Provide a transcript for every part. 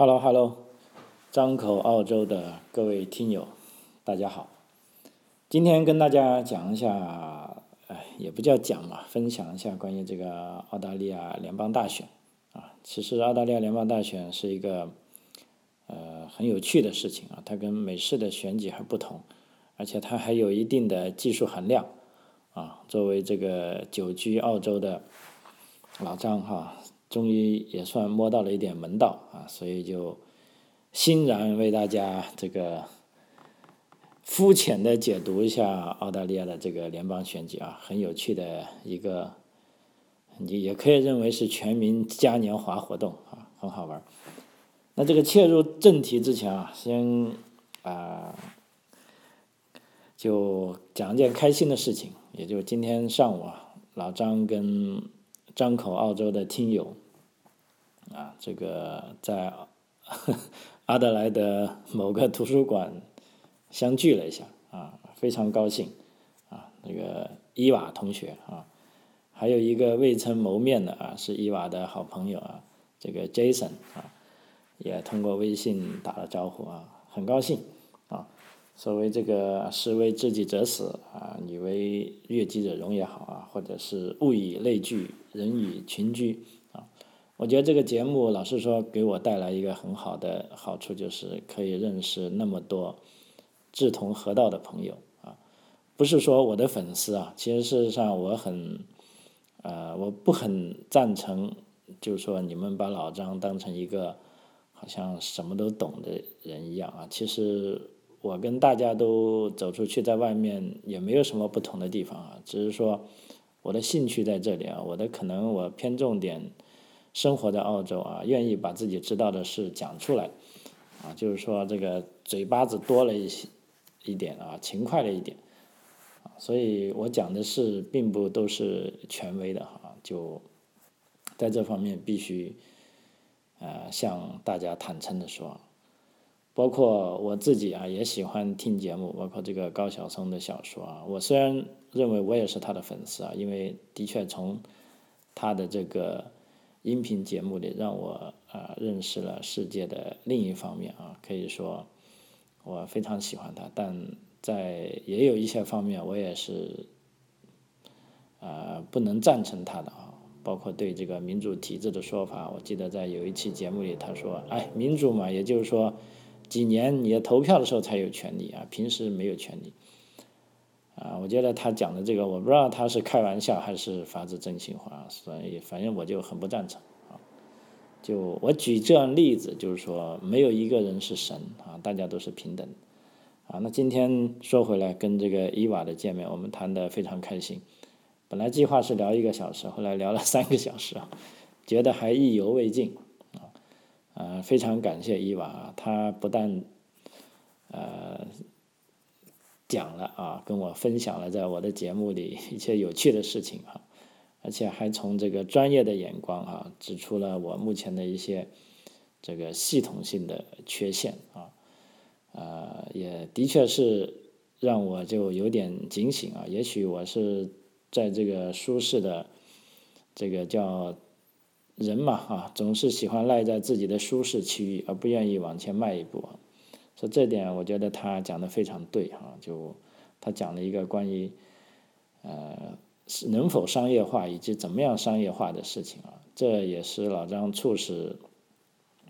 Hello，Hello，张口澳洲的各位听友，大家好。今天跟大家讲一下，哎，也不叫讲嘛，分享一下关于这个澳大利亚联邦大选啊。其实澳大利亚联邦大选是一个呃很有趣的事情啊，它跟美式的选举还不同，而且它还有一定的技术含量啊。作为这个久居澳洲的老张哈。终于也算摸到了一点门道啊，所以就欣然为大家这个肤浅的解读一下澳大利亚的这个联邦选举啊，很有趣的一个，你也可以认为是全民嘉年华活动啊，很好玩。那这个切入正题之前啊，先啊就讲一件开心的事情，也就今天上午啊，老张跟张口澳洲的听友。啊，这个在 阿德莱德某个图书馆相聚了一下啊，非常高兴啊。那个伊娃同学啊，还有一个未曾谋面的啊，是伊娃的好朋友啊，这个 Jason 啊，也通过微信打了招呼啊，很高兴啊。所谓这个“士为知己者死”啊，“女为悦己者容”也好啊，或者是“物以类聚，人以群居”。我觉得这个节目，老实说，给我带来一个很好的好处，就是可以认识那么多志同合道的朋友啊。不是说我的粉丝啊，其实事实上我很，呃，我不很赞成，就是说你们把老张当成一个好像什么都懂的人一样啊。其实我跟大家都走出去，在外面也没有什么不同的地方啊，只是说我的兴趣在这里啊，我的可能我偏重点。生活在澳洲啊，愿意把自己知道的事讲出来，啊，就是说这个嘴巴子多了一些一点啊，勤快了一点，啊，所以我讲的事并不都是权威的哈，就在这方面必须，呃，向大家坦诚的说，包括我自己啊，也喜欢听节目，包括这个高晓松的小说啊，我虽然认为我也是他的粉丝啊，因为的确从他的这个。音频节目里让我啊认识了世界的另一方面啊，可以说我非常喜欢他，但在也有一些方面我也是啊不能赞成他的啊，包括对这个民主体制的说法。我记得在有一期节目里他说：“哎，民主嘛，也就是说几年你投票的时候才有权利啊，平时没有权利。”啊，我觉得他讲的这个，我不知道他是开玩笑还是发自真心话，所以反正我就很不赞成啊。就我举这样例子，就是说没有一个人是神啊，大家都是平等啊。那今天说回来，跟这个伊娃的见面，我们谈的非常开心。本来计划是聊一个小时，后来聊了三个小时啊，觉得还意犹未尽啊。呃，非常感谢伊娃，他不但呃。讲了啊，跟我分享了在我的节目里一些有趣的事情啊，而且还从这个专业的眼光啊，指出了我目前的一些这个系统性的缺陷啊，呃，也的确是让我就有点警醒啊。也许我是在这个舒适的这个叫人嘛啊，总是喜欢赖在自己的舒适区域，而不愿意往前迈一步啊。说这点，我觉得他讲的非常对哈。就他讲了一个关于呃能否商业化以及怎么样商业化的事情啊。这也是老张促使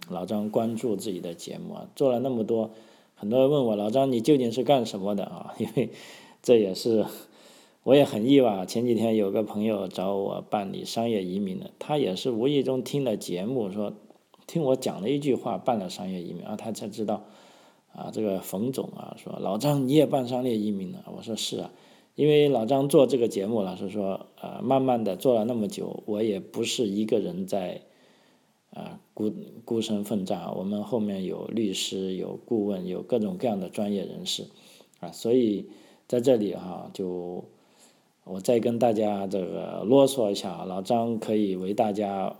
老张关注自己的节目啊。做了那么多，很多人问我老张你究竟是干什么的啊？因为这也是我也很意外。前几天有个朋友找我办理商业移民的，他也是无意中听了节目，说听我讲了一句话，办了商业移民啊，他才知道。啊，这个冯总啊，说老张你也办商业移民了？我说是啊，因为老张做这个节目了，是说呃，慢慢的做了那么久，我也不是一个人在啊孤孤身奋战，我们后面有律师、有顾问、有各种各样的专业人士啊，所以在这里哈，就我再跟大家这个啰嗦一下，老张可以为大家。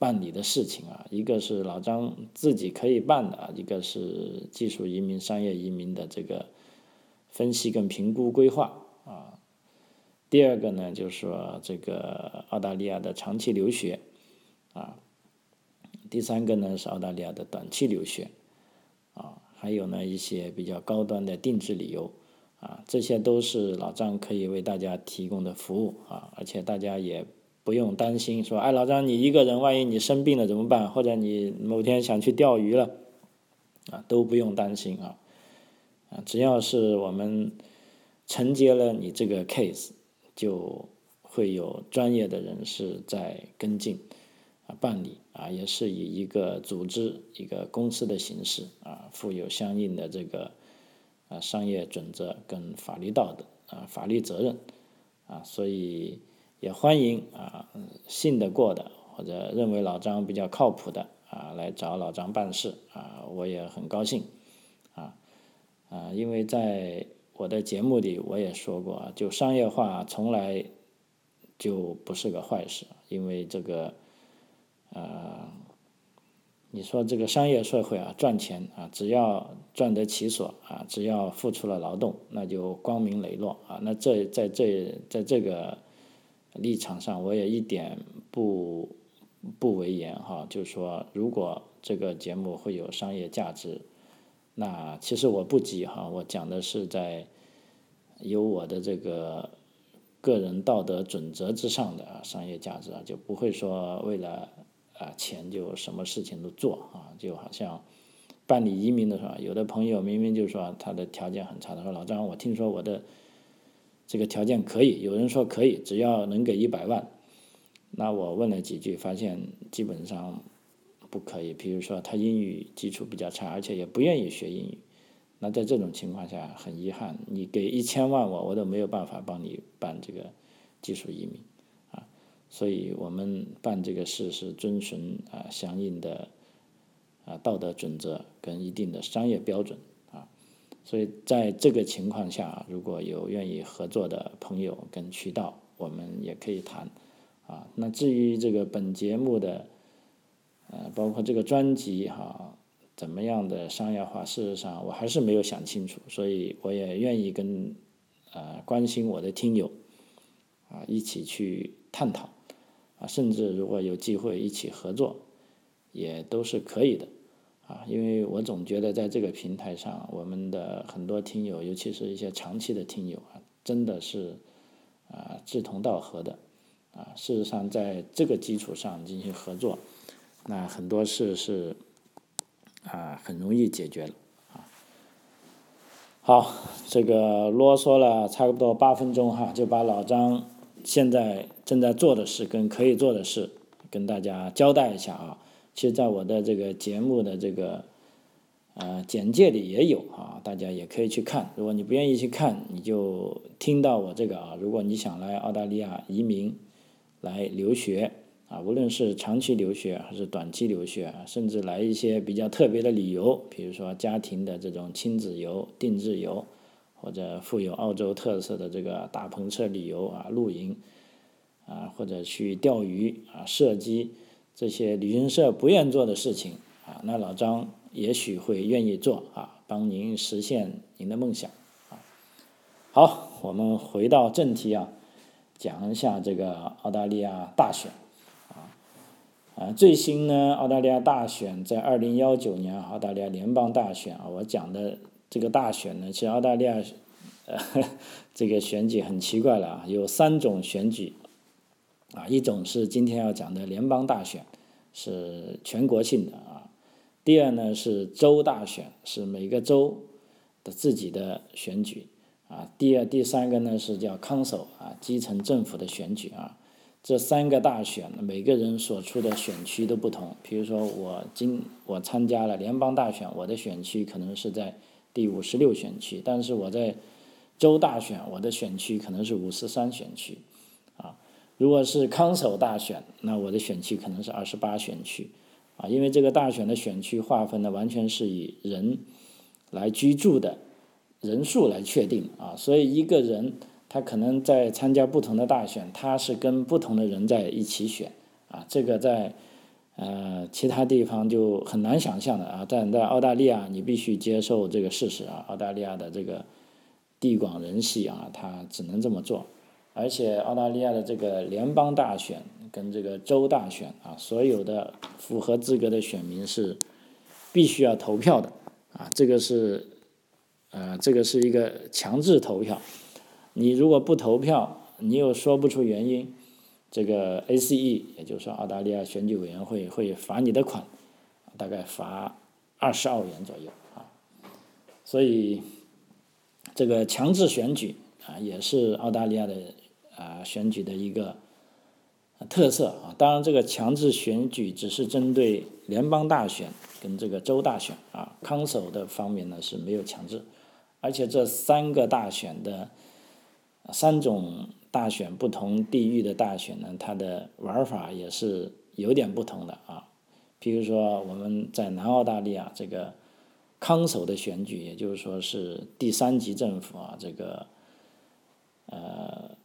办理的事情啊，一个是老张自己可以办的，一个是技术移民、商业移民的这个分析跟评估规划啊。第二个呢，就是说这个澳大利亚的长期留学啊。第三个呢是澳大利亚的短期留学，啊，还有呢一些比较高端的定制旅游，啊，这些都是老张可以为大家提供的服务啊，而且大家也不用担心说，哎，老张你一个人万一你生病了怎么办？或者你某天想去钓鱼了，啊，都不用担心啊，啊，只要是我们承接了你这个 case，就会有专业的人士在跟进啊。办理啊，也是以一个组织、一个公司的形式啊，负有相应的这个啊商业准则跟法律道德啊法律责任啊，所以也欢迎啊信得过的或者认为老张比较靠谱的啊来找老张办事啊，我也很高兴啊啊，因为在我的节目里我也说过，就商业化从来就不是个坏事，因为这个。呃，你说这个商业社会啊，赚钱啊，只要赚得其所啊，只要付出了劳动，那就光明磊落啊。那这在这在这个立场上，我也一点不不为言哈。就是说，如果这个节目会有商业价值，那其实我不急哈。我讲的是在有我的这个个人道德准则之上的商业价值啊，就不会说为了。啊，钱就什么事情都做啊，就好像办理移民的时候，有的朋友明明就说他的条件很差，他说老张，我听说我的这个条件可以，有人说可以，只要能给一百万，那我问了几句，发现基本上不可以。比如说他英语基础比较差，而且也不愿意学英语，那在这种情况下，很遗憾，你给一千万我，我都没有办法帮你办这个技术移民。啊所以我们办这个事是遵循啊相应的啊道德准则跟一定的商业标准，所以在这个情况下，如果有愿意合作的朋友跟渠道，我们也可以谈啊。那至于这个本节目的呃，包括这个专辑哈，怎么样的商业化，事实上我还是没有想清楚，所以我也愿意跟呃关心我的听友啊一起去探讨。啊，甚至如果有机会一起合作，也都是可以的，啊，因为我总觉得在这个平台上，我们的很多听友，尤其是一些长期的听友啊，真的是啊志同道合的，啊，事实上在这个基础上进行合作，那很多事是啊很容易解决了，啊，好，这个啰嗦了差不多八分钟哈，就把老张。现在正在做的事跟可以做的事，跟大家交代一下啊。其实，在我的这个节目的这个呃简介里也有啊，大家也可以去看。如果你不愿意去看，你就听到我这个啊。如果你想来澳大利亚移民来留学啊，无论是长期留学还是短期留学，甚至来一些比较特别的旅游，比如说家庭的这种亲子游、定制游。或者富有澳洲特色的这个大篷车旅游啊、露营啊，或者去钓鱼啊、射击这些旅行社不愿做的事情啊，那老张也许会愿意做啊，帮您实现您的梦想啊。好，我们回到正题啊，讲一下这个澳大利亚大选啊啊，最新呢，澳大利亚大选在二零幺九年澳大利亚联邦大选啊，我讲的。这个大选呢，其实澳大利亚，呃，这个选举很奇怪了啊，有三种选举，啊，一种是今天要讲的联邦大选，是全国性的啊；第二呢是州大选，是每个州的自己的选举啊；第二、第三个呢是叫 council 啊，基层政府的选举啊。这三个大选，每个人所处的选区都不同。比如说我今我参加了联邦大选，我的选区可能是在。第五十六选区，但是我在州大选，我的选区可能是五十三选区，如果是康首大选，那我的选区可能是二十八选区，啊，因为这个大选的选区划分呢，完全是以人来居住的人数来确定，啊，所以一个人他可能在参加不同的大选，他是跟不同的人在一起选，啊，这个在。呃，其他地方就很难想象的啊，但在澳大利亚，你必须接受这个事实啊。澳大利亚的这个地广人稀啊，他只能这么做。而且澳大利亚的这个联邦大选跟这个州大选啊，所有的符合资格的选民是必须要投票的啊，这个是呃这个是一个强制投票，你如果不投票，你又说不出原因，这个 ACE 也就是说澳大利亚选举委员会会罚你的款，大概罚二十澳元左右啊，所以这个强制选举啊也是澳大利亚的啊选举的一个。特色啊，当然这个强制选举只是针对联邦大选跟这个州大选啊，康首的方面呢是没有强制，而且这三个大选的三种大选不同地域的大选呢，它的玩法也是有点不同的啊。比如说我们在南澳大利亚这个康首的选举，也就是说是第三级政府啊，这个呃。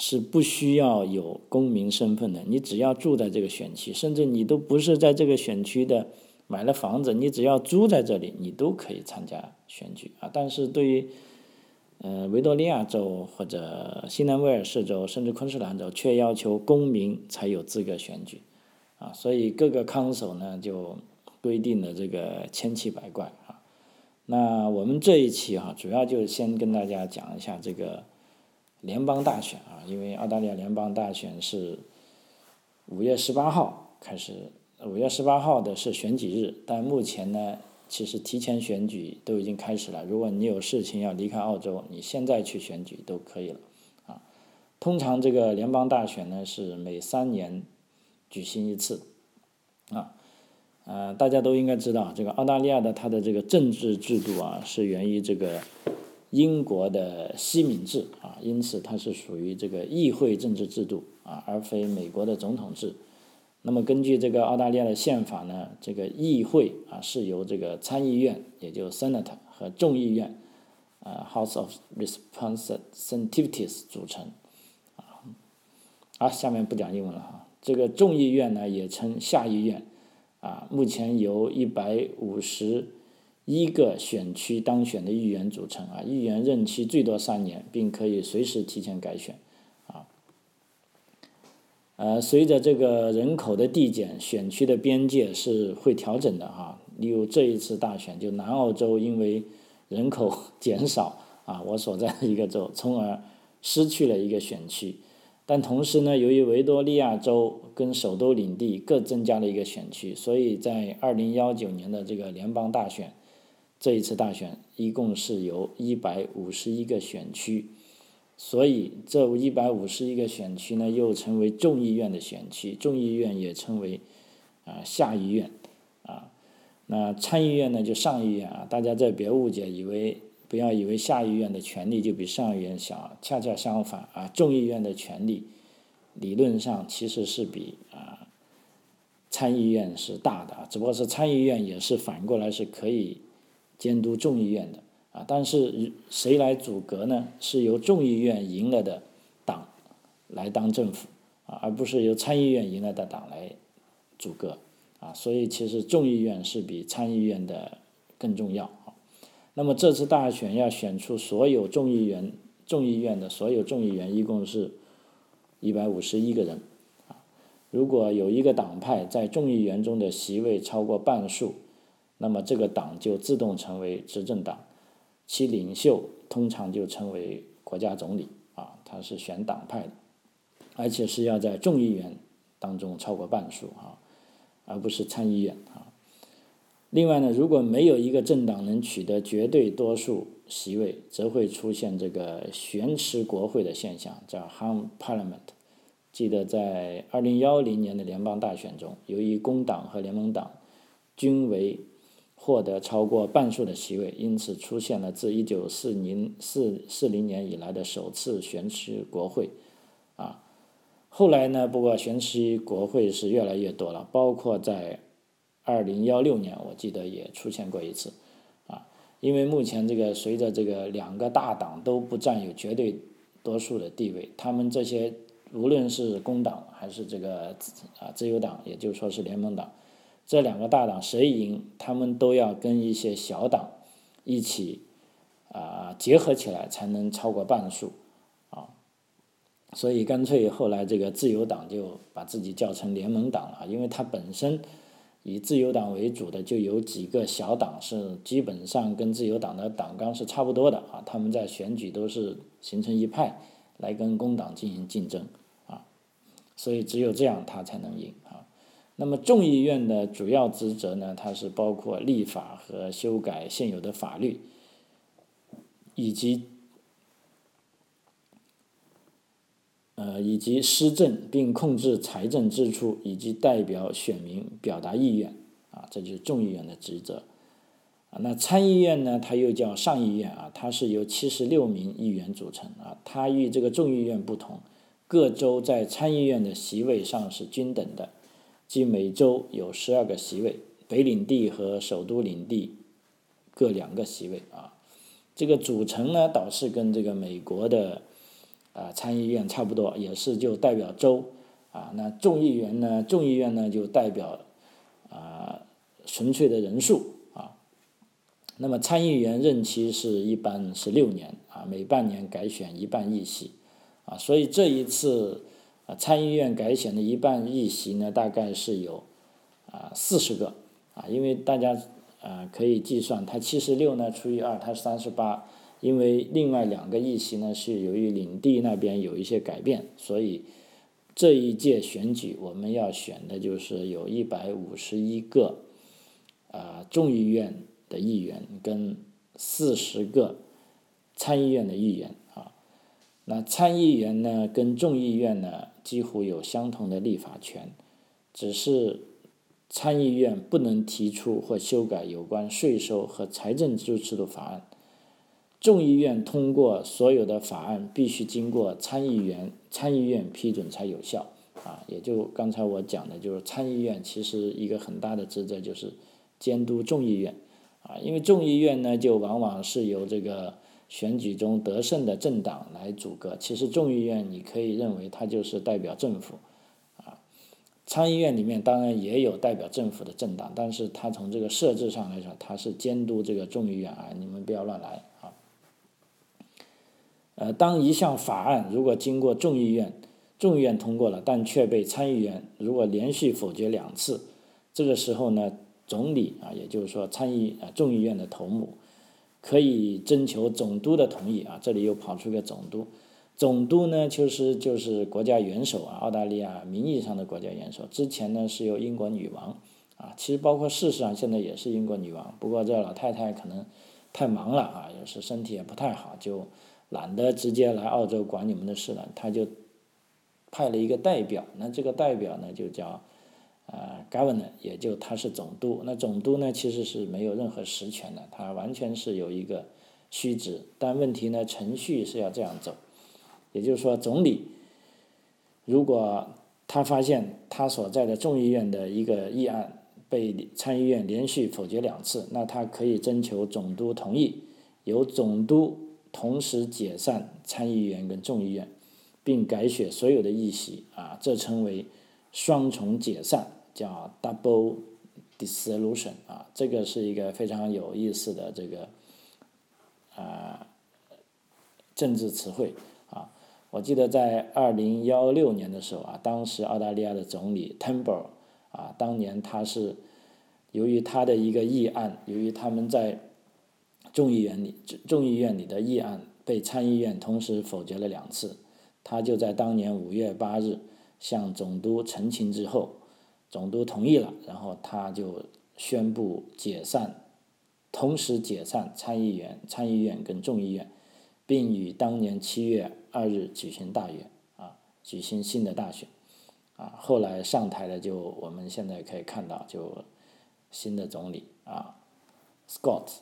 是不需要有公民身份的，你只要住在这个选区，甚至你都不是在这个选区的买了房子，你只要住在这里，你都可以参加选举啊。但是对于呃维多利亚州或者新南威尔士州，甚至昆士兰州，却要求公民才有资格选举啊。所以各个康首呢就规定了这个千奇百怪啊。那我们这一期哈，主要就先跟大家讲一下这个。联邦大选啊，因为澳大利亚联邦大选是五月十八号开始，五月十八号的是选举日，但目前呢，其实提前选举都已经开始了。如果你有事情要离开澳洲，你现在去选举都可以了啊。通常这个联邦大选呢是每三年举行一次啊，呃，大家都应该知道，这个澳大利亚的它的这个政治制度啊是源于这个。英国的西敏制啊，因此它是属于这个议会政治制度啊，而非美国的总统制。那么根据这个澳大利亚的宪法呢，这个议会啊是由这个参议院，也就 Senate 和众议院啊 House of Representatives 组成啊。好，下面不讲英文了哈。这个众议院呢也称下议院啊，目前由一百五十。一个选区当选的议员组成啊，议员任期最多三年，并可以随时提前改选，啊，呃，随着这个人口的递减，选区的边界是会调整的哈。例如这一次大选，就南澳洲因为人口减少啊，我所在的一个州，从而失去了一个选区。但同时呢，由于维多利亚州跟首都领地各增加了一个选区，所以在二零幺九年的这个联邦大选。这一次大选一共是由一百五十一个选区，所以这一百五十一个选区呢，又称为众议院的选区，众议院也称为啊下议院啊。那参议院呢就上议院啊，大家再别误解，以为不要以为下议院的权力就比上议院小，恰恰相反啊，众议院的权力理论上其实是比啊参议院是大的，只不过是参议院也是反过来是可以。监督众议院的啊，但是谁来阻隔呢？是由众议院赢了的党来当政府啊，而不是由参议院赢了的党来阻隔啊。所以其实众议院是比参议院的更重要啊。那么这次大选要选出所有众议员、众议院的所有众议员，一共是一百五十一个人啊。如果有一个党派在众议员中的席位超过半数，那么这个党就自动成为执政党，其领袖通常就称为国家总理啊，他是选党派的，而且是要在众议员当中超过半数啊，而不是参议院啊。另外呢，如果没有一个政党能取得绝对多数席位，则会出现这个悬持国会的现象，叫 hung parliament。记得在二零幺零年的联邦大选中，由于工党和联盟党均为获得超过半数的席位，因此出现了自一九四零四四零年以来的首次悬持国会，啊，后来呢，不过悬持国会是越来越多了，包括在二零幺六年，我记得也出现过一次，啊，因为目前这个随着这个两个大党都不占有绝对多数的地位，他们这些无论是工党还是这个啊自由党，也就是说是联盟党。这两个大党谁赢，他们都要跟一些小党一起啊结合起来，才能超过半数啊。所以干脆后来这个自由党就把自己叫成联盟党了，因为它本身以自由党为主的就有几个小党是基本上跟自由党的党纲是差不多的啊，他们在选举都是形成一派来跟工党进行竞争啊，所以只有这样他才能赢啊。那么众议院的主要职责呢，它是包括立法和修改现有的法律，以及。呃，以及施政并控制财政支出，以及代表选民表达意愿，啊，这就是众议院的职责。啊，那参议院呢，它又叫上议院啊，它是由七十六名议员组成啊，它与这个众议院不同，各州在参议院的席位上是均等的，即每州有十二个席位，北领地和首都领地各两个席位啊。这个组成呢，倒是跟这个美国的。啊，参议院差不多也是就代表州，啊，那众议员呢，众议院呢就代表啊纯粹的人数啊。那么参议员任期是一般是六年啊，每半年改选一半议席啊，所以这一次参议院改选的一半议席呢，大概是有啊四十个啊，因为大家啊可以计算，它七十六呢除以二，它是三十八。因为另外两个议席呢是由于领地那边有一些改变，所以这一届选举我们要选的就是有一百五十一个啊众议院的议员跟四十个参议院的议员。那参议员呢跟众议院呢几乎有相同的立法权，只是参议院不能提出或修改有关税收和财政支出的法案。众议院通过所有的法案必须经过参议员、参议院批准才有效，啊，也就刚才我讲的，就是参议院其实一个很大的职责就是监督众议院，啊，因为众议院呢就往往是由这个选举中得胜的政党来组阁，其实众议院你可以认为它就是代表政府，啊，参议院里面当然也有代表政府的政党，但是它从这个设置上来说，它是监督这个众议院啊，你们不要乱来啊。呃，当一项法案如果经过众议院，众议院通过了，但却被参议员如果连续否决两次，这个时候呢，总理啊，也就是说参议啊众议院的头目，可以征求总督的同意啊。这里又跑出个总督，总督呢，其实就是国家元首啊，澳大利亚名义上的国家元首。之前呢是由英国女王啊，其实包括事实上现在也是英国女王，不过这老太太可能太忙了啊，有时身体也不太好，就。懒得直接来澳洲管你们的事了，他就派了一个代表，那这个代表呢就叫啊 governor，也就他是总督。那总督呢其实是没有任何实权的，他完全是有一个虚职。但问题呢程序是要这样走，也就是说总理如果他发现他所在的众议院的一个议案被参议院连续否决两次，那他可以征求总督同意，由总督。同时解散参议员跟众议院，并改选所有的议席啊，这称为双重解散，叫 double dissolution 啊，这个是一个非常有意思的这个啊政治词汇啊。我记得在二零幺六年的时候啊，当时澳大利亚的总理 Temple 啊，当年他是由于他的一个议案，由于他们在众议院里，众议院里的议案被参议院同时否决了两次，他就在当年五月八日向总督陈情之后，总督同意了，然后他就宣布解散，同时解散参议员、参议院跟众议院，并于当年七月二日举行大选，啊，举行新的大选，啊，后来上台的就我们现在可以看到，就新的总理啊，Scott。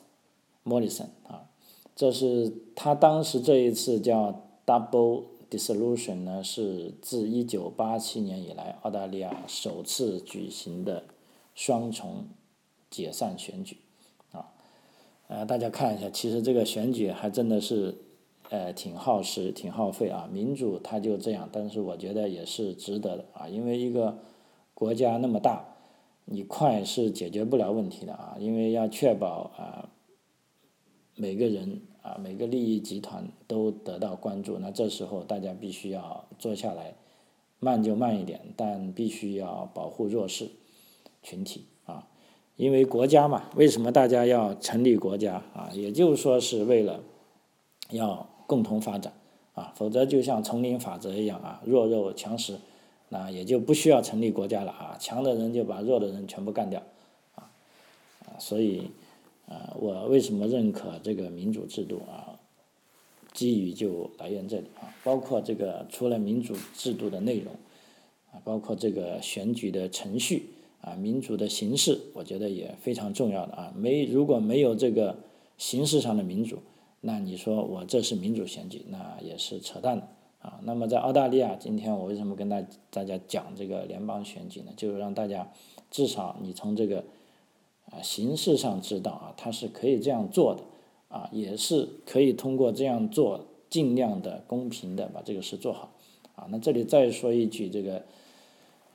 Morrison 啊，这是他当时这一次叫 double dissolution 呢，是自一九八七年以来澳大利亚首次举行的双重解散选举啊。呃，大家看一下，其实这个选举还真的是呃挺耗时、挺耗费啊。民主它就这样，但是我觉得也是值得的啊，因为一个国家那么大，你快是解决不了问题的啊，因为要确保啊。每个人啊每个利益集团都得到关注，那这时候大家必须要坐下来，慢就慢一点，但必须要保护弱势群体啊，因为国家嘛，为什么大家要成立国家啊？也就是说是为了要共同发展啊，否则就像丛林法则一样啊，弱肉强食。那也就不需要成立国家了啊，强的人就把弱的人全部干掉，啊，啊，所以，啊，我为什么认可这个民主制度啊？基于就来源这里啊，包括这个除了民主制度的内容，啊，包括这个选举的程序啊，民主的形式，我觉得也非常重要的啊。没如果没有这个形式上的民主，那你说我这是民主选举，那也是扯淡的。啊，那么在澳大利亚，今天我为什么跟大大家讲这个联邦选举呢？就是让大家至少你从这个啊形式上知道啊，它是可以这样做的，啊，也是可以通过这样做尽量的公平的把这个事做好。啊，那这里再说一句，这个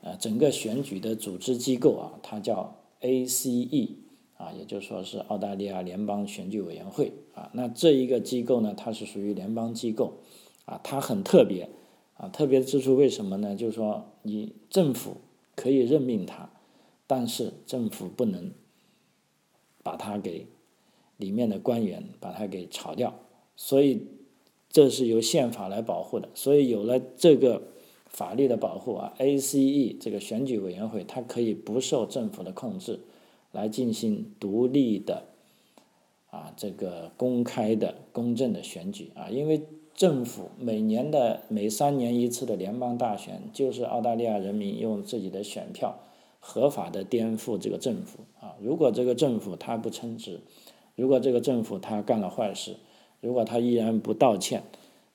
呃整个选举的组织机构啊，它叫 ACE，啊，也就是说是澳大利亚联邦选举委员会。啊，那这一个机构呢，它是属于联邦机构。啊，它很特别，啊，特别之处为什么呢？就是说，你政府可以任命他，但是政府不能把他给里面的官员把他给炒掉，所以这是由宪法来保护的。所以有了这个法律的保护啊，ACE 这个选举委员会它可以不受政府的控制，来进行独立的啊这个公开的公正的选举啊，因为。政府每年的每三年一次的联邦大选，就是澳大利亚人民用自己的选票合法的颠覆这个政府啊！如果这个政府他不称职，如果这个政府他干了坏事，如果他依然不道歉，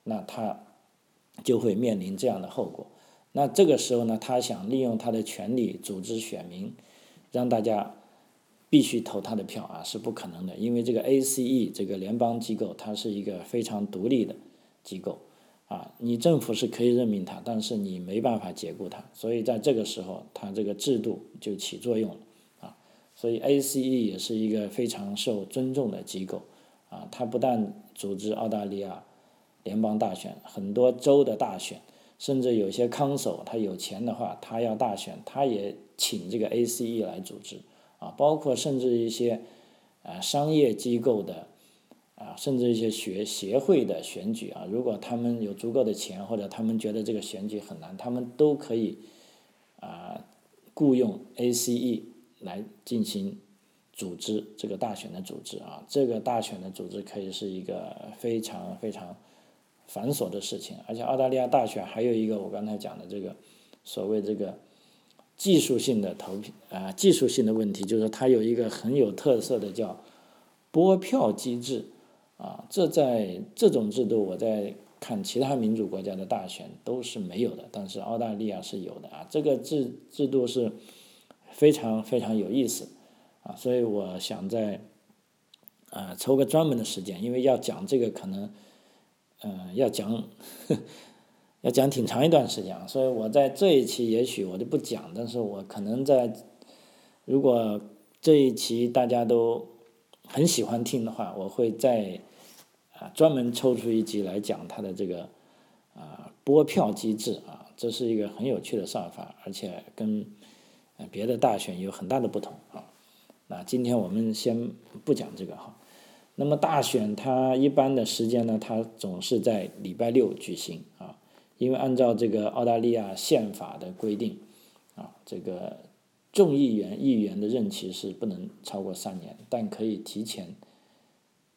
那他就会面临这样的后果。那这个时候呢，他想利用他的权利组织选民，让大家必须投他的票啊，是不可能的，因为这个 ACE 这个联邦机构，它是一个非常独立的。机构，啊，你政府是可以任命他，但是你没办法解雇他，所以在这个时候，他这个制度就起作用了，啊，所以 ACE 也是一个非常受尊重的机构，啊，它不但组织澳大利亚联邦大选，很多州的大选，甚至有些康首他有钱的话，他要大选，他也请这个 ACE 来组织，啊，包括甚至一些啊商业机构的。啊，甚至一些学协会的选举啊，如果他们有足够的钱，或者他们觉得这个选举很难，他们都可以啊雇佣 ACE 来进行组织这个大选的组织啊。这个大选的组织可以是一个非常非常繁琐的事情，而且澳大利亚大选还有一个我刚才讲的这个所谓这个技术性的投票啊，技术性的问题，就是它有一个很有特色的叫拨票机制。啊，这在这种制度，我在看其他民主国家的大选都是没有的，但是澳大利亚是有的啊。这个制制度是非常非常有意思啊，所以我想在啊抽个专门的时间，因为要讲这个可能嗯要讲 要讲挺长一段时间啊，所以我在这一期也许我就不讲，但是我可能在如果这一期大家都很喜欢听的话，我会在。啊，专门抽出一集来讲它的这个啊拨票机制啊，这是一个很有趣的算法，而且跟别的大选有很大的不同啊。那今天我们先不讲这个哈。那么大选它一般的时间呢，它总是在礼拜六举行啊，因为按照这个澳大利亚宪法的规定啊，这个众议员议员的任期是不能超过三年，但可以提前。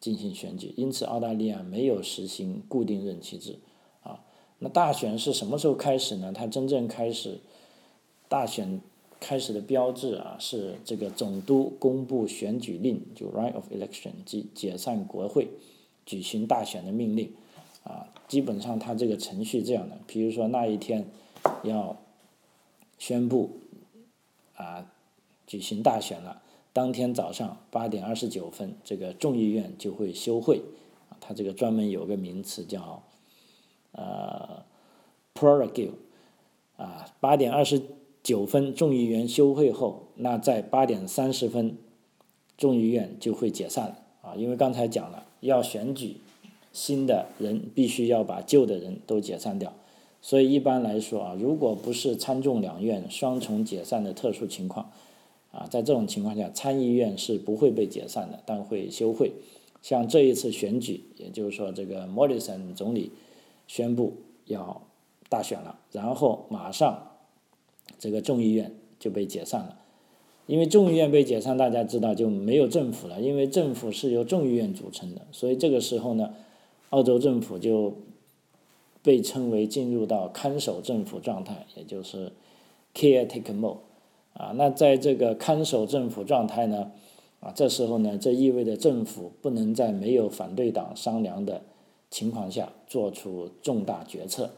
进行选举，因此澳大利亚没有实行固定任期制，啊，那大选是什么时候开始呢？它真正开始，大选开始的标志啊，是这个总督公布选举令，就 right of election，即解散国会，举行大选的命令，啊，基本上它这个程序这样的，比如说那一天要宣布啊举行大选了。当天早上八点二十九分，这个众议院就会休会，啊，它这个专门有个名词叫，呃，prorogue，啊，八点二十九分众议员休会后，那在八点三十分，众议院就会解散了，啊，因为刚才讲了，要选举新的人，必须要把旧的人都解散掉。所以一般来说啊，如果不是参众两院双重解散的特殊情况，啊，在这种情况下，参议院是不会被解散的，但会休会。像这一次选举，也就是说，这个莫里森总理宣布要大选了，然后马上这个众议院就被解散了。因为众议院被解散，大家知道就没有政府了，因为政府是由众议院组成的，所以这个时候呢，澳洲政府就。被称为进入到看守政府状态，也就是 caretaker mode 啊。那在这个看守政府状态呢，啊，这时候呢，这意味着政府不能在没有反对党商量的情况下做出重大决策。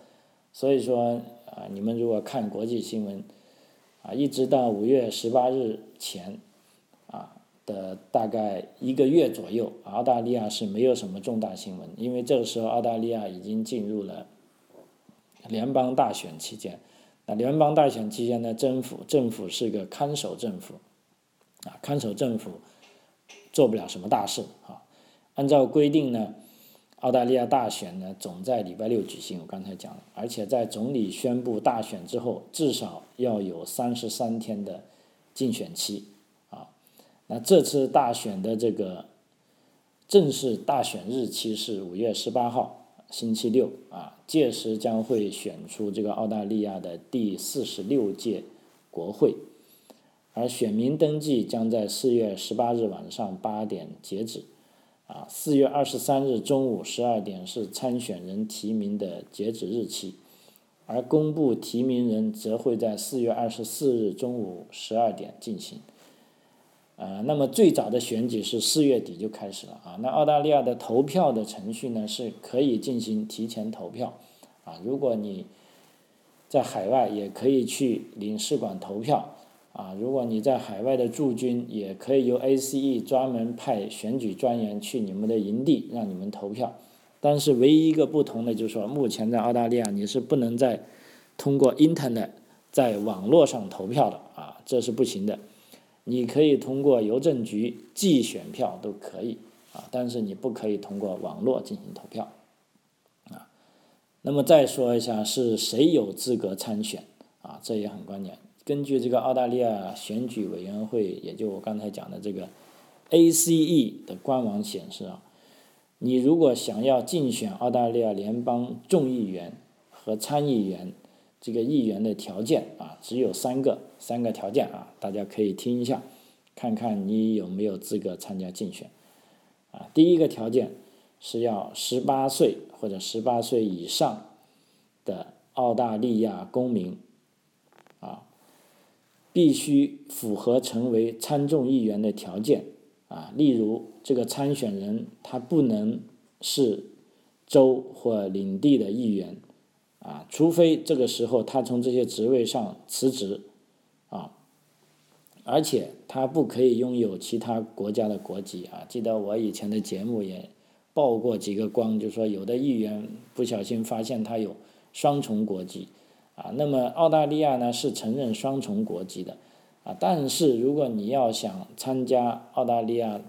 所以说啊，你们如果看国际新闻啊，一直到五月十八日前啊的大概一个月左右，澳大利亚是没有什么重大新闻，因为这个时候澳大利亚已经进入了。联邦大选期间，那联邦大选期间呢，政府政府是个看守政府，啊，看守政府做不了什么大事啊。按照规定呢，澳大利亚大选呢总在礼拜六举行，我刚才讲了，而且在总理宣布大选之后，至少要有三十三天的竞选期啊。那这次大选的这个正式大选日期是五月十八号。星期六啊，届时将会选出这个澳大利亚的第四十六届国会，而选民登记将在四月十八日晚上八点截止，啊，四月二十三日中午十二点是参选人提名的截止日期，而公布提名人则会在四月二十四日中午十二点进行。呃，那么最早的选举是四月底就开始了啊。那澳大利亚的投票的程序呢，是可以进行提前投票啊。如果你在海外，也可以去领事馆投票啊。如果你在海外的驻军，也可以由 ACE 专门派选举专员去你们的营地让你们投票。但是唯一一个不同的就是说，目前在澳大利亚你是不能再通过 Internet 在网络上投票的啊，这是不行的。你可以通过邮政局寄选票都可以啊，但是你不可以通过网络进行投票啊。那么再说一下是谁有资格参选啊？这也很关键。根据这个澳大利亚选举委员会，也就我刚才讲的这个 ACE 的官网显示啊，你如果想要竞选澳大利亚联邦众议员和参议员。这个议员的条件啊，只有三个，三个条件啊，大家可以听一下，看看你有没有资格参加竞选。啊，第一个条件是要十八岁或者十八岁以上的澳大利亚公民，啊，必须符合成为参众议员的条件。啊，例如这个参选人他不能是州或领地的议员。啊，除非这个时候他从这些职位上辞职，啊，而且他不可以拥有其他国家的国籍啊。记得我以前的节目也曝过几个光，就说有的议员不小心发现他有双重国籍，啊，那么澳大利亚呢是承认双重国籍的，啊，但是如果你要想参加澳大利亚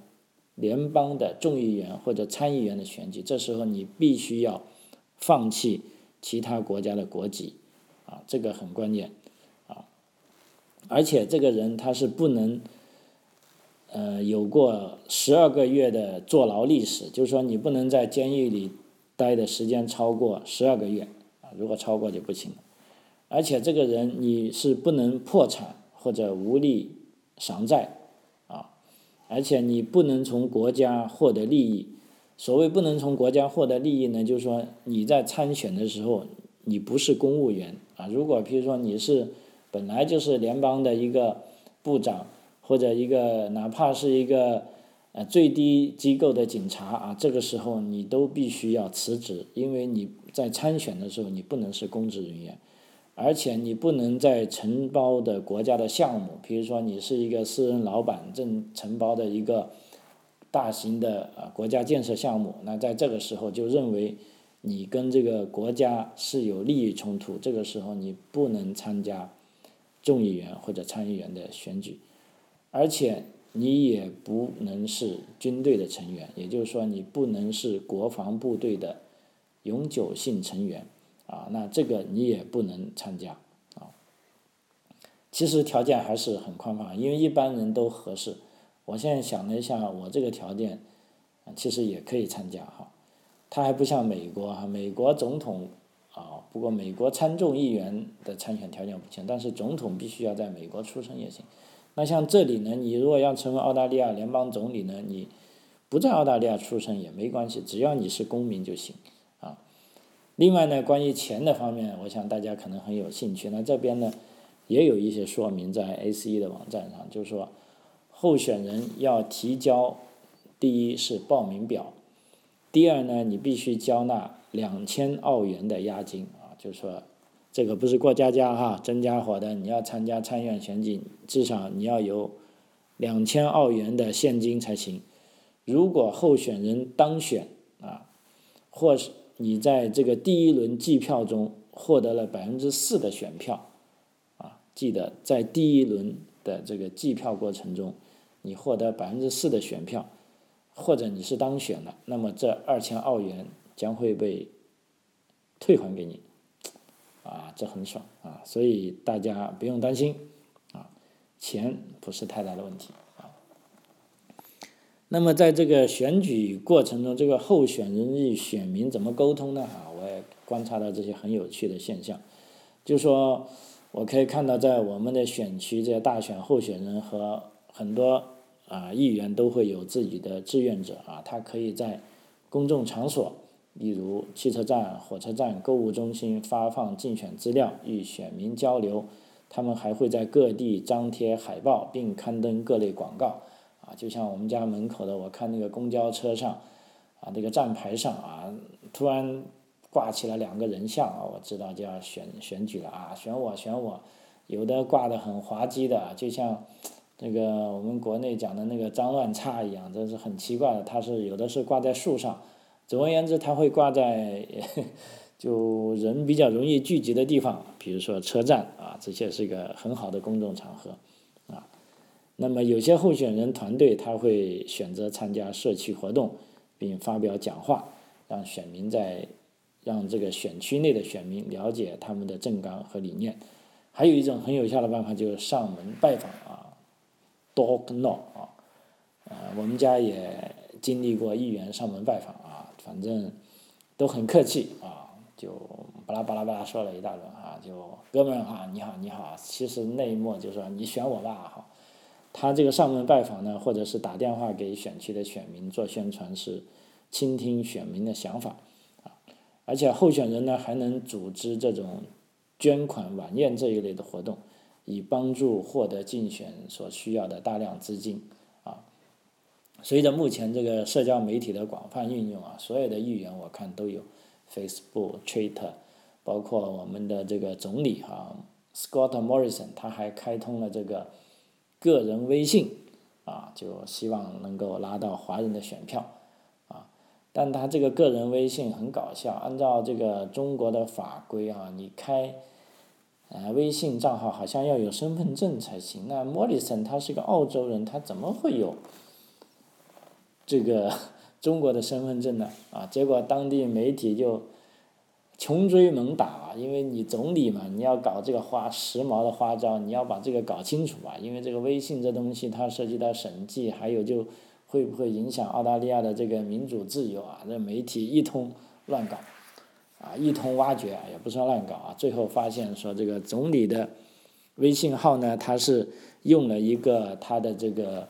联邦的众议员或者参议员的选举，这时候你必须要放弃。其他国家的国籍，啊，这个很关键，啊，而且这个人他是不能，呃，有过十二个月的坐牢历史，就是说你不能在监狱里待的时间超过十二个月，啊，如果超过就不行了，而且这个人你是不能破产或者无力偿债，啊，而且你不能从国家获得利益。所谓不能从国家获得利益呢，就是说你在参选的时候，你不是公务员啊。如果比如说你是本来就是联邦的一个部长，或者一个哪怕是一个呃最低机构的警察啊，这个时候你都必须要辞职，因为你在参选的时候你不能是公职人员，而且你不能在承包的国家的项目，比如说你是一个私人老板正承包的一个。大型的啊国家建设项目，那在这个时候就认为你跟这个国家是有利益冲突，这个时候你不能参加众议员或者参议员的选举，而且你也不能是军队的成员，也就是说，你不能是国防部队的永久性成员啊，那这个你也不能参加啊。其实条件还是很宽泛，因为一般人都合适。我现在想了一下，我这个条件其实也可以参加哈。他还不像美国哈，美国总统啊，不过美国参众议员的参选条件不行，但是总统必须要在美国出生也行。那像这里呢，你如果要成为澳大利亚联邦总理呢，你不在澳大利亚出生也没关系，只要你是公民就行啊。另外呢，关于钱的方面，我想大家可能很有兴趣。那这边呢，也有一些说明在 A C E 的网站上，就是说候选人要提交，第一是报名表，第二呢，你必须交纳两千澳元的押金啊，就是说。这个不是过家家哈，真家伙的！你要参加参院选举，至少你要有两千澳元的现金才行。如果候选人当选啊，或是你在这个第一轮计票中获得了百分之四的选票，啊，记得在第一轮的这个计票过程中，你获得百分之四的选票，或者你是当选了，那么这二千澳元将会被退还给你。啊，这很爽啊，所以大家不用担心啊，钱不是太大的问题啊。那么在这个选举过程中，这个候选人与选民怎么沟通呢？啊，我也观察到这些很有趣的现象，就说我可以看到，在我们的选区，这些大选候选人和很多啊议员都会有自己的志愿者啊，他可以在公众场所。例如汽车站、火车站、购物中心发放竞选资料，与选民交流。他们还会在各地张贴海报，并刊登各类广告。啊，就像我们家门口的，我看那个公交车上，啊，那个站牌上啊，突然挂起了两个人像啊，我知道就要选选举了啊，选我，选我。有的挂的很滑稽的，就像那个我们国内讲的那个脏乱差一样，这是很奇怪的。它是有的是挂在树上。总而言之，它会挂在 就人比较容易聚集的地方，比如说车站啊，这些是一个很好的公众场合啊。那么有些候选人团队他会选择参加社区活动，并发表讲话，让选民在让这个选区内的选民了解他们的政纲和理念。还有一种很有效的办法就是上门拜访啊，door knock 啊，呃，我们家也经历过议员上门拜访啊。反正都很客气啊，就巴拉巴拉巴拉说了一大轮啊，就哥们儿哈，你好你好，其实那一幕就说你选我吧哈。他这个上门拜访呢，或者是打电话给选区的选民做宣传，是倾听选民的想法啊。而且候选人呢还能组织这种捐款晚宴这一类的活动，以帮助获得竞选所需要的大量资金。啊随着目前这个社交媒体的广泛运用啊，所有的议员我看都有 Facebook、Twitter，包括我们的这个总理哈 Scott Morrison，他还开通了这个个人微信啊，就希望能够拉到华人的选票啊。但他这个个人微信很搞笑，按照这个中国的法规啊，你开呃微信账号好像要有身份证才行。那莫里森他是个澳洲人，他怎么会有？这个 中国的身份证呢？啊，结果当地媒体就穷追猛打，因为你总理嘛，你要搞这个花时髦的花招，你要把这个搞清楚啊，因为这个微信这东西它涉及到审计，还有就会不会影响澳大利亚的这个民主自由啊？这媒体一通乱搞，啊，一通挖掘，也不算乱搞啊，最后发现说这个总理的微信号呢，他是用了一个他的这个。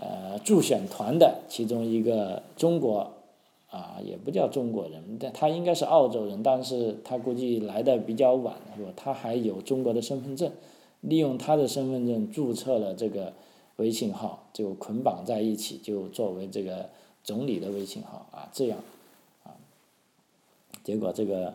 呃，助选团的其中一个中国，啊，也不叫中国人，但他应该是澳洲人，但是他估计来的比较晚，是吧？他还有中国的身份证，利用他的身份证注册了这个微信号，就捆绑在一起，就作为这个总理的微信号啊，这样，结果这个，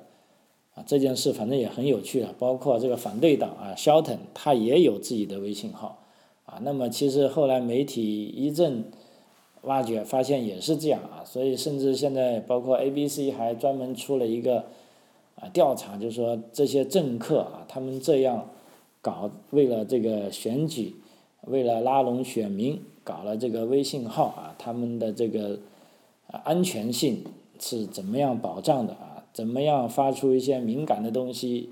啊，这件事反正也很有趣啊，包括这个反对党啊，肖腾他也有自己的微信号。啊，那么其实后来媒体一阵挖掘，发现也是这样啊，所以甚至现在包括 A B C 还专门出了一个啊调查，就是说这些政客啊，他们这样搞，为了这个选举，为了拉拢选民搞了这个微信号啊，他们的这个安全性是怎么样保障的啊？怎么样发出一些敏感的东西？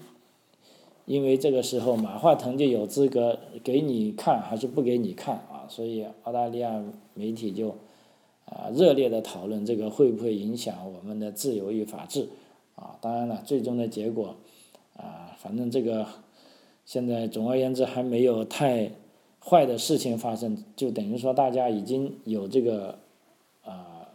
因为这个时候马化腾就有资格给你看还是不给你看啊？所以澳大利亚媒体就啊热烈的讨论这个会不会影响我们的自由与法治啊？当然了，最终的结果啊，反正这个现在总而言之还没有太。坏的事情发生，就等于说大家已经有这个，啊，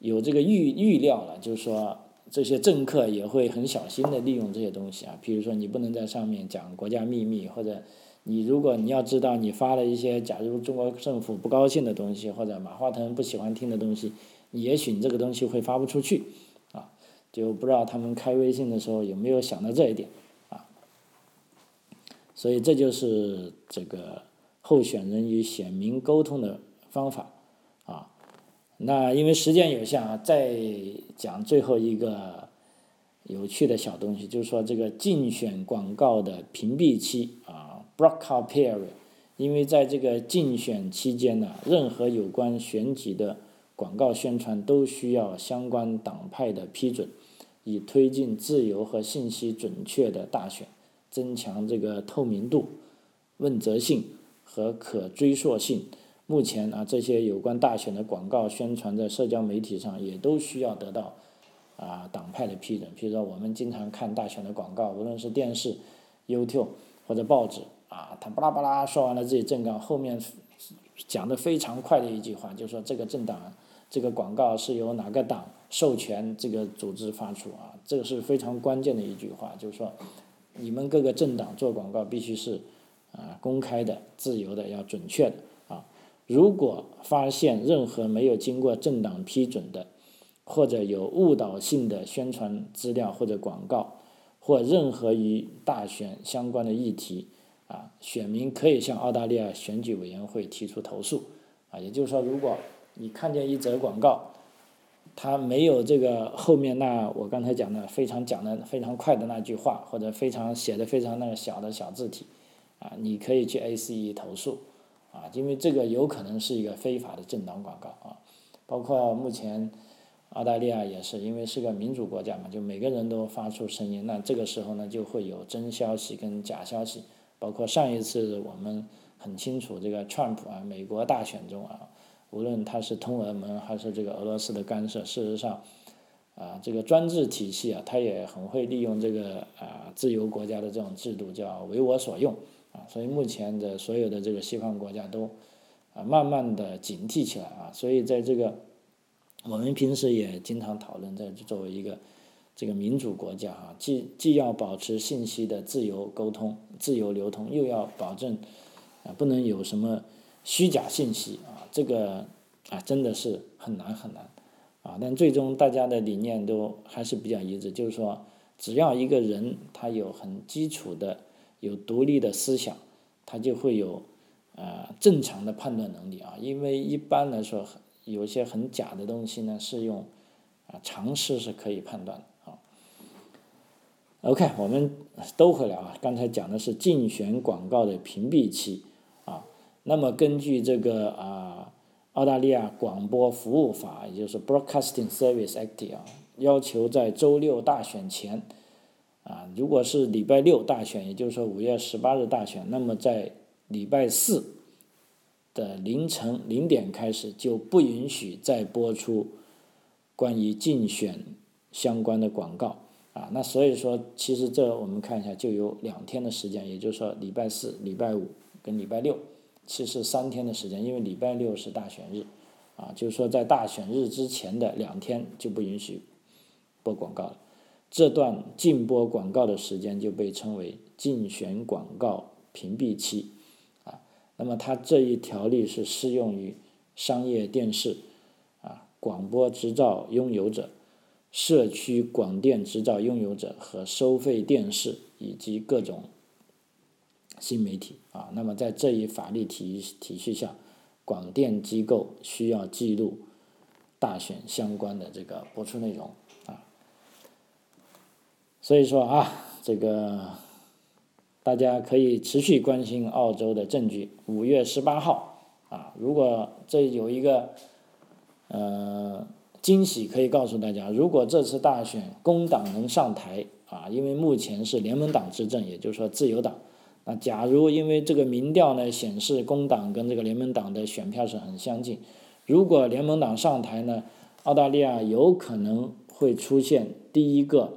有这个预预料了，就是说这些政客也会很小心的利用这些东西啊，比如说你不能在上面讲国家秘密，或者你如果你要知道你发了一些假如中国政府不高兴的东西，或者马化腾不喜欢听的东西，也许你这个东西会发不出去，啊，就不知道他们开微信的时候有没有想到这一点，啊，所以这就是这个。候选人与选民沟通的方法，那因为时间有限啊，再讲最后一个有趣的小东西，就是说这个竞选广告的屏蔽期啊，blockout period，因为在这个竞选期间呢，任何有关选举的广告宣传都需要相关党派的批准，以推进自由和信息准确的大选，增强这个透明度、问责性。和可追溯性，目前啊，这些有关大选的广告宣传在社交媒体上也都需要得到啊党派的批准。比如说，我们经常看大选的广告，无论是电视、YouTube 或者报纸啊，他巴拉巴拉说完了自己政纲，后面讲的非常快的一句话，就是说这个政党这个广告是由哪个党授权这个组织发出啊，这个是非常关键的一句话，就是说你们各个政党做广告必须是。啊，公开的、自由的、要准确的！如果发现任何没有经过政党批准的，或者有误导性的宣传资料或者广告，或任何与大选相关的议题，啊，选民可以向澳大利亚选举委员会提出投诉。啊，也就是说，如果你看见一则广告，它没有这个后面那我刚才讲的非常讲的非常快的那句话，或者非常写的非常那个小的小字体。啊，你可以去 ACE 投诉，啊，因为这个有可能是一个非法的政党广告啊，包括目前澳大利亚也是，因为是个民主国家嘛，就每个人都发出声音，那这个时候呢就会有真消息跟假消息，包括上一次我们很清楚这个 Trump 啊，美国大选中啊，无论他是通俄门还是这个俄罗斯的干涉，事实上啊，这个专制体系啊，他也很会利用这个啊自由国家的这种制度，叫为我所用。啊，所以目前的所有的这个西方国家都啊慢慢的警惕起来啊，所以在这个我们平时也经常讨论，在作为一个这个民主国家啊，既既要保持信息的自由沟通、自由流通，又要保证啊不能有什么虚假信息啊，这个啊真的是很难很难啊，但最终大家的理念都还是比较一致，就是说只要一个人他有很基础的。有独立的思想，他就会有呃正常的判断能力啊。因为一般来说，有些很假的东西呢，是用啊常识是可以判断的啊。OK，我们都回来啊。刚才讲的是竞选广告的屏蔽期啊。那么根据这个啊澳大利亚广播服务法，也就是 Broadcasting Service Act 啊，要求在周六大选前。啊，如果是礼拜六大选，也就是说五月十八日大选，那么在礼拜四的凌晨零点开始就不允许再播出关于竞选相关的广告啊。那所以说，其实这我们看一下，就有两天的时间，也就是说礼拜四、礼拜五跟礼拜六，其实三天的时间，因为礼拜六是大选日啊，就是说在大选日之前的两天就不允许播广告了。这段禁播广告的时间就被称为竞选广告屏蔽期，啊，那么它这一条例是适用于商业电视、啊广播执照拥有者、社区广电执照拥有者和收费电视以及各种新媒体，啊，那么在这一法律体体系下，广电机构需要记录大选相关的这个播出内容。所以说啊，这个大家可以持续关心澳洲的政局。五月十八号啊，如果这有一个呃惊喜可以告诉大家，如果这次大选工党能上台啊，因为目前是联盟党执政，也就是说自由党。那假如因为这个民调呢显示工党跟这个联盟党的选票是很相近，如果联盟党上台呢，澳大利亚有可能会出现第一个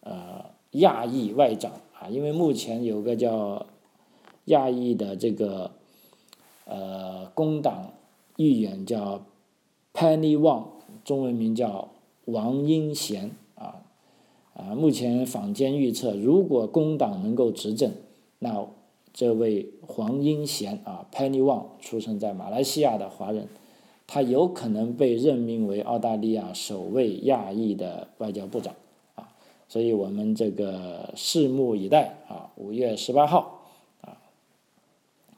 呃亚裔外长啊，因为目前有个叫亚裔的这个呃工党议员叫 Penny Wang，中文名叫王英贤啊啊，目前坊间预测，如果工党能够执政。那这位黄英贤啊，Penny Wang 出生在马来西亚的华人，他有可能被任命为澳大利亚首位亚裔的外交部长，所以我们这个拭目以待啊，五月十八号啊，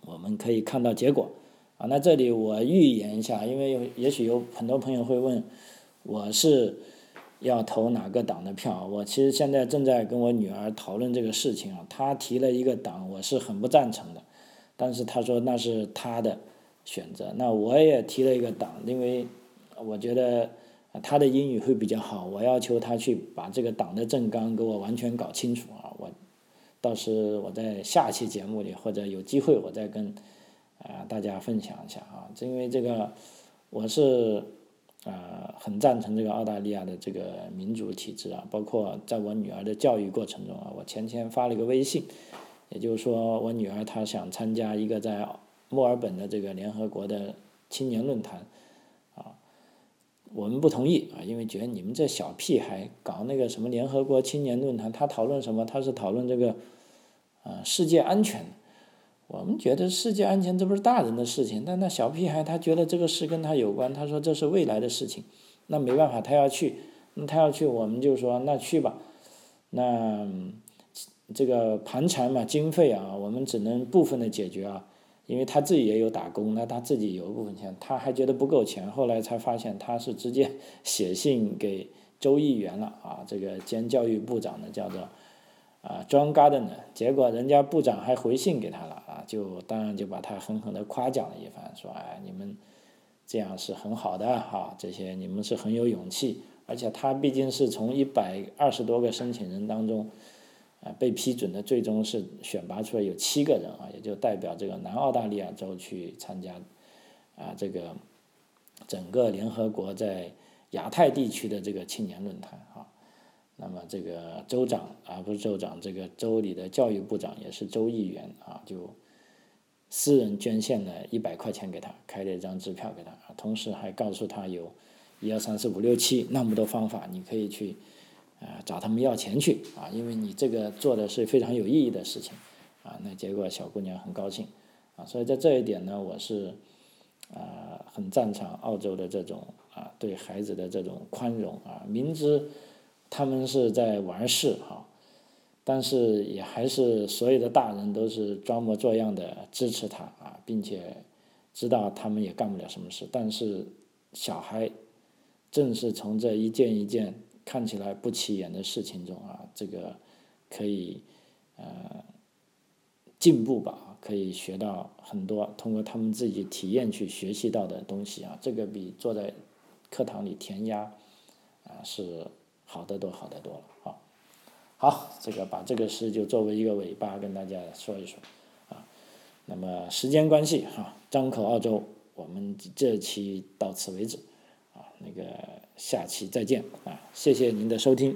我们可以看到结果啊。那这里我预言一下，因为也许有很多朋友会问，我是。要投哪个党的票？我其实现在正在跟我女儿讨论这个事情啊。她提了一个党，我是很不赞成的，但是她说那是她的选择。那我也提了一个党，因为我觉得他的英语会比较好，我要求他去把这个党的政纲给我完全搞清楚啊。我到时我在下期节目里或者有机会我再跟啊大家分享一下啊。因为这个我是。啊，很赞成这个澳大利亚的这个民主体制啊，包括在我女儿的教育过程中啊，我前天发了一个微信，也就是说我女儿她想参加一个在墨尔本的这个联合国的青年论坛，我们不同意啊，因为觉得你们这小屁孩搞那个什么联合国青年论坛，他讨论什么？他是讨论这个，啊，世界安全。我们觉得世界安全这不是大人的事情，但那小屁孩他觉得这个事跟他有关，他说这是未来的事情，那没办法，他要去，那他要去，我们就说那去吧，那这个盘缠嘛，经费啊，我们只能部分的解决啊，因为他自己也有打工，那他自己有一部分钱，他还觉得不够钱，后来才发现他是直接 写信给州议员了啊，这个兼教育部长的叫做。啊，John Gardner，结果人家部长还回信给他了啊，就当然就把他狠狠的夸奖了一番，说哎，你们这样是很好的哈，这些你们是很有勇气，而且他毕竟是从一百二十多个申请人当中啊被批准的，最终是选拔出来有七个人啊，也就代表这个南澳大利亚州去参加啊这个整个联合国在亚太地区的这个青年论坛啊。那么这个州长啊，不是州长，这个州里的教育部长也是州议员啊，就私人捐献了一百块钱给他，开了一张支票给他，同时还告诉他有一二三四五六七那么多方法，你可以去啊找他们要钱去啊，因为你这个做的是非常有意义的事情啊。那结果小姑娘很高兴啊，所以在这一点呢，我是啊很赞成澳洲的这种啊对孩子的这种宽容啊，明知。他们是在玩事哈，但是也还是所有的大人都是装模作样的支持他啊，并且知道他们也干不了什么事。但是小孩正是从这一件一件看起来不起眼的事情中啊，这个可以呃进步吧，可以学到很多，通过他们自己体验去学习到的东西啊，这个比坐在课堂里填鸭啊是。好的多，好的多了，好，好，这个把这个事就作为一个尾巴跟大家说一说，啊，那么时间关系哈，张口澳洲，我们这期到此为止，啊，那个下期再见啊，谢谢您的收听。